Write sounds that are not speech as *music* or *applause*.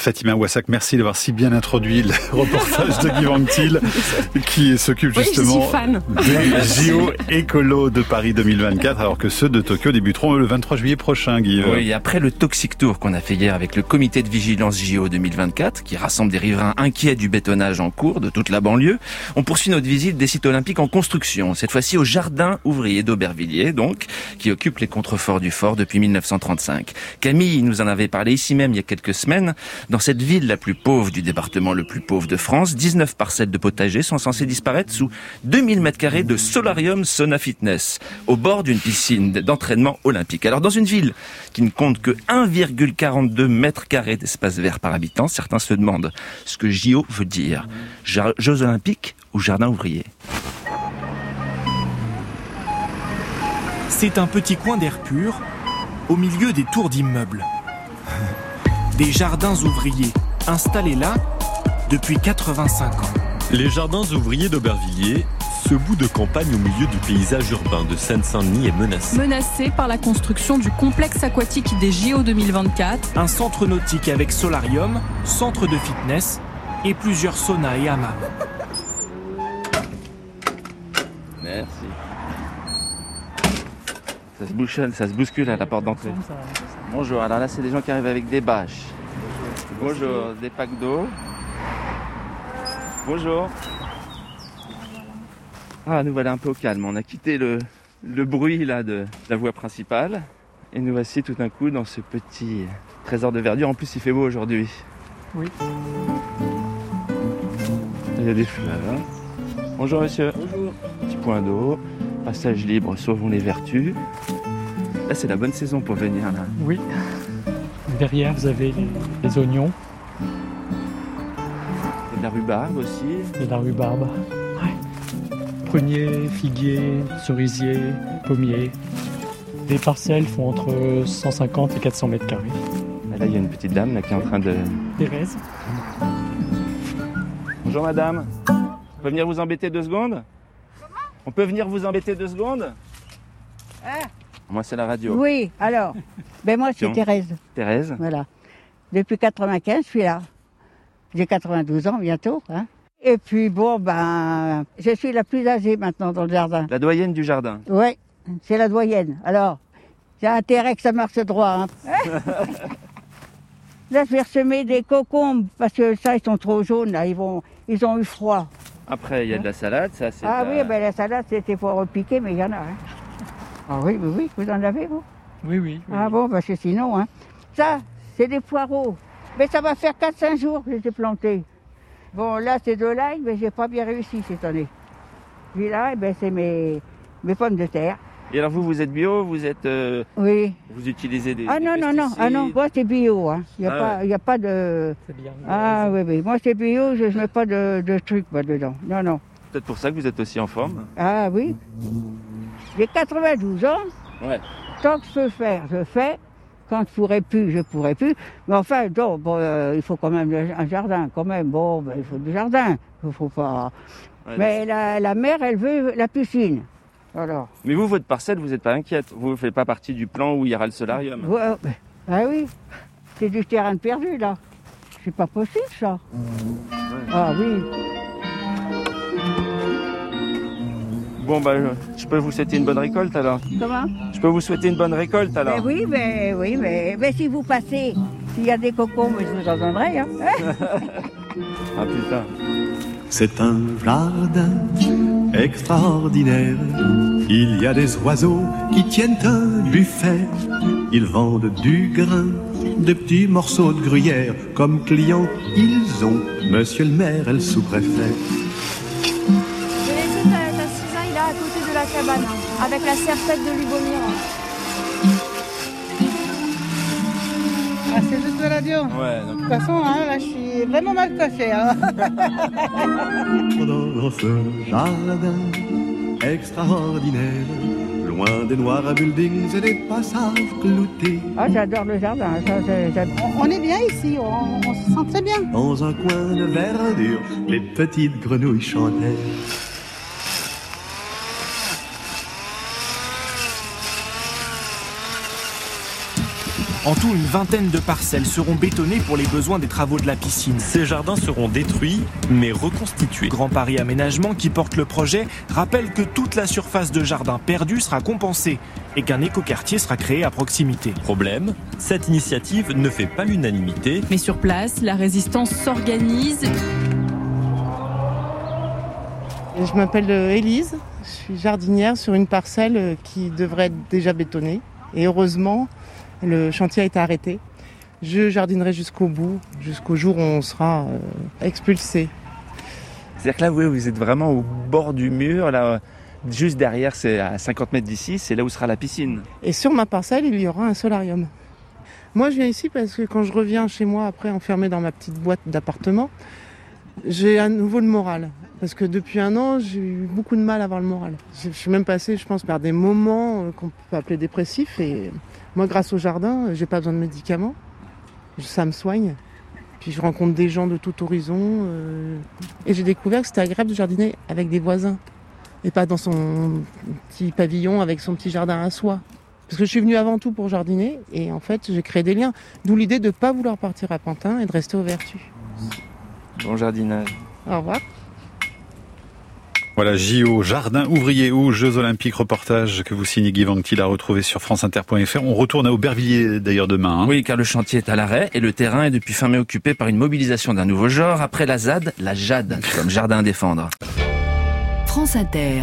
Fatima Wassak, merci d'avoir si bien introduit le *laughs* reportage de Guy Vanctil, qui s'occupe justement des JO écolo de Paris 2024, alors que ceux de Tokyo débuteront le 23 juillet prochain, Guy. Oui, après le Toxic Tour qu'on a fait hier avec le comité de vigilance JO 2024, qui rassemble des riverains inquiets du bétonnage en cours de toute la banlieue, on poursuit notre visite des sites olympiques en construction, cette fois-ci au jardin ouvrier d'Aubervilliers, donc, qui occupe les contreforts du fort depuis 1935. Camille nous en avait parlé ici même il y a quelques semaines. Dans cette ville la plus pauvre du département le plus pauvre de France, 19 parcelles de potager sont censées disparaître sous 2000 mètres carrés de solarium sauna fitness, au bord d'une piscine d'entraînement olympique. Alors dans une ville qui ne compte que 1,42 mètres carrés d'espace vert par habitant, certains se demandent ce que JO veut dire. Jeux olympiques ou jardin ouvrier? C'est un petit coin d'air pur au milieu des tours d'immeubles. Des jardins ouvriers installés là depuis 85 ans. Les jardins ouvriers d'Aubervilliers, ce bout de campagne au milieu du paysage urbain de Seine-Saint-Denis est menacé. Menacé par la construction du complexe aquatique des JO 2024. Un centre nautique avec solarium, centre de fitness et plusieurs saunas et hammams. Merci. Ça se bouscule, ça se bouscule à la porte d'entrée. Bonjour, alors là c'est des gens qui arrivent avec des bâches. Bonjour, des packs d'eau. Bonjour. Ah, nous voilà un peu au calme. On a quitté le, le bruit là de la voie principale. Et nous voici tout d'un coup dans ce petit trésor de verdure. En plus, il fait beau aujourd'hui. Oui. Il y a des fleurs. Bonjour monsieur. Bonjour. Petit point d'eau. Passage libre, sauvons les vertus. Là, c'est la bonne saison pour venir là. Oui. Derrière, vous avez les, les oignons Et de la rhubarbe aussi. et la rhubarbe. Ouais. Pruniers, figuiers, cerisiers, pommiers. Les parcelles font entre 150 et 400 mètres carrés. Et là, il y a une petite dame là, qui est en train de. Thérèse Bonjour madame. On peut venir vous embêter deux secondes? On peut venir vous embêter deux secondes Ah. Moi, c'est la radio. Oui, alors. Ben moi, c'est. Thérèse. Thérèse Voilà. Depuis 95, je suis là. J'ai 92 ans bientôt. Hein. Et puis bon, ben, je suis la plus âgée maintenant dans le jardin. La doyenne du jardin. Oui, c'est la doyenne. Alors, j'ai intérêt que ça marche droit. hein. *laughs* là, je vais ressemer des cocombes parce que ça, ils sont trop jaunes. Là, ils vont, ils ont eu froid. Après, il y a de la salade, ça c'est. Ah oui, la- ben la salade, c'était pour repiquer, mais il y en a. hein. Ah oui, oui, oui, vous en avez, vous? Oui, oui. oui. Ah bon, parce que sinon, hein. Ça, c'est des poireaux. Mais ça va faire 4-5 jours que je les ai plantés. Bon, là, c'est de l'ail, mais j'ai pas bien réussi cette année. Puis là, eh ben, c'est mes, mes pommes de terre. Et alors vous, vous êtes bio, vous êtes, euh, Oui. vous utilisez des. Ah des non, non, non, ah non, moi c'est bio. Hein. Il n'y a, Ah pas- y a pas de... C'est bien. Ah oui, oui, moi c'est bio, je ne mets pas de, de trucs dedans. Non, non. Peut-être pour ça que vous êtes aussi en forme. Ah oui. J'ai 92 ans. Ouais. Tant que je peux faire, je fais. Quand je pourrais plus, je pourrais plus. Mais enfin, bon, euh, il faut quand même un jardin, quand même. Bon, ben, il faut du jardin. Il faut pas. Ouais, Mais la, la mère, elle veut la piscine. Alors. Mais vous, votre parcelle, vous n'êtes pas inquiète. Vous ne faites pas partie du plan où il y aura le solarium. Ouais, euh, ah oui, c'est du terrain perdu là. C'est pas possible ça. Ah oui. Bon, bah, je- je peux vous souhaiter une bonne récolte alors. Comment? Je peux vous souhaiter une bonne récolte alors. Oui, mais oui, mais, mais si vous passez, s'il y a des cocons, mais je vous en donnerai. Hein. *laughs* Ah putain. C'est un jardin extraordinaire. Il y a des oiseaux qui tiennent un buffet. Ils vendent du grain, des petits morceaux de gruyère. Comme clients, ils ont Monsieur le maire et le sous-préfet. Avec la serpette de Lubomir. Ah, c'est juste de la radio. De Ouais, donc toute façon, hein, là, je suis vraiment mal coiffée. Hein. Dans ce jardin extraordinaire, loin des noirs buildings et des passages cloutés. Ah, j'adore le jardin. Ça. On, on est bien ici, on, on se sent très bien. Dans un coin de verdure, les petites grenouilles chantaient. En tout, une vingtaine de parcelles seront bétonnées pour les besoins des travaux de la piscine. Ces jardins seront détruits, mais reconstitués. Grand Paris Aménagement, qui porte le projet, rappelle que toute la surface de jardin perdue sera compensée et qu'un écoquartier sera créé à proximité. Problème, cette initiative ne fait pas l'unanimité. Mais sur place, la résistance s'organise. Je m'appelle Élise, je suis jardinière sur une parcelle qui devrait être déjà bétonnée. Et heureusement, le chantier a été arrêté. Je jardinerai jusqu'au bout, jusqu'au jour où on sera euh, expulsé. C'est-à-dire que là, vous, vous êtes vraiment au bord du mur, là, juste derrière, c'est à 50 mètres d'ici, c'est là où sera la piscine. Et sur ma parcelle, il y aura un solarium. Moi, je viens ici parce que quand je reviens chez moi, après enfermé dans ma petite boîte d'appartement, j'ai à nouveau le moral. Parce que depuis un an, j'ai eu beaucoup de mal à avoir le moral. Je suis même passé, je pense, par des moments euh, qu'on peut appeler dépressifs. Et moi, grâce au jardin, j'ai pas besoin de médicaments. Ça me soigne. Puis je rencontre des gens de tout horizon. Euh, et j'ai découvert que c'était agréable de jardiner avec des voisins. Et pas dans son petit pavillon avec son petit jardin à soi. Parce que je suis venue avant tout pour jardiner. Et en fait, j'ai créé des liens. D'où l'idée de ne pas vouloir partir à Pantin et de rester au Vertu. Bon jardinage. Au revoir. Voilà, JO, Jardin ouvrier ou Jeux Olympiques, reportage que vous signez Guy Vanctil à retrouver sur franceinter.fr. On retourne à Aubervilliers d'ailleurs demain. Hein. Oui, car le chantier est à l'arrêt et le terrain est depuis fin mai occupé par une mobilisation d'un nouveau genre. Après la ZAD, la JAD, comme jardin à défendre. France Inter.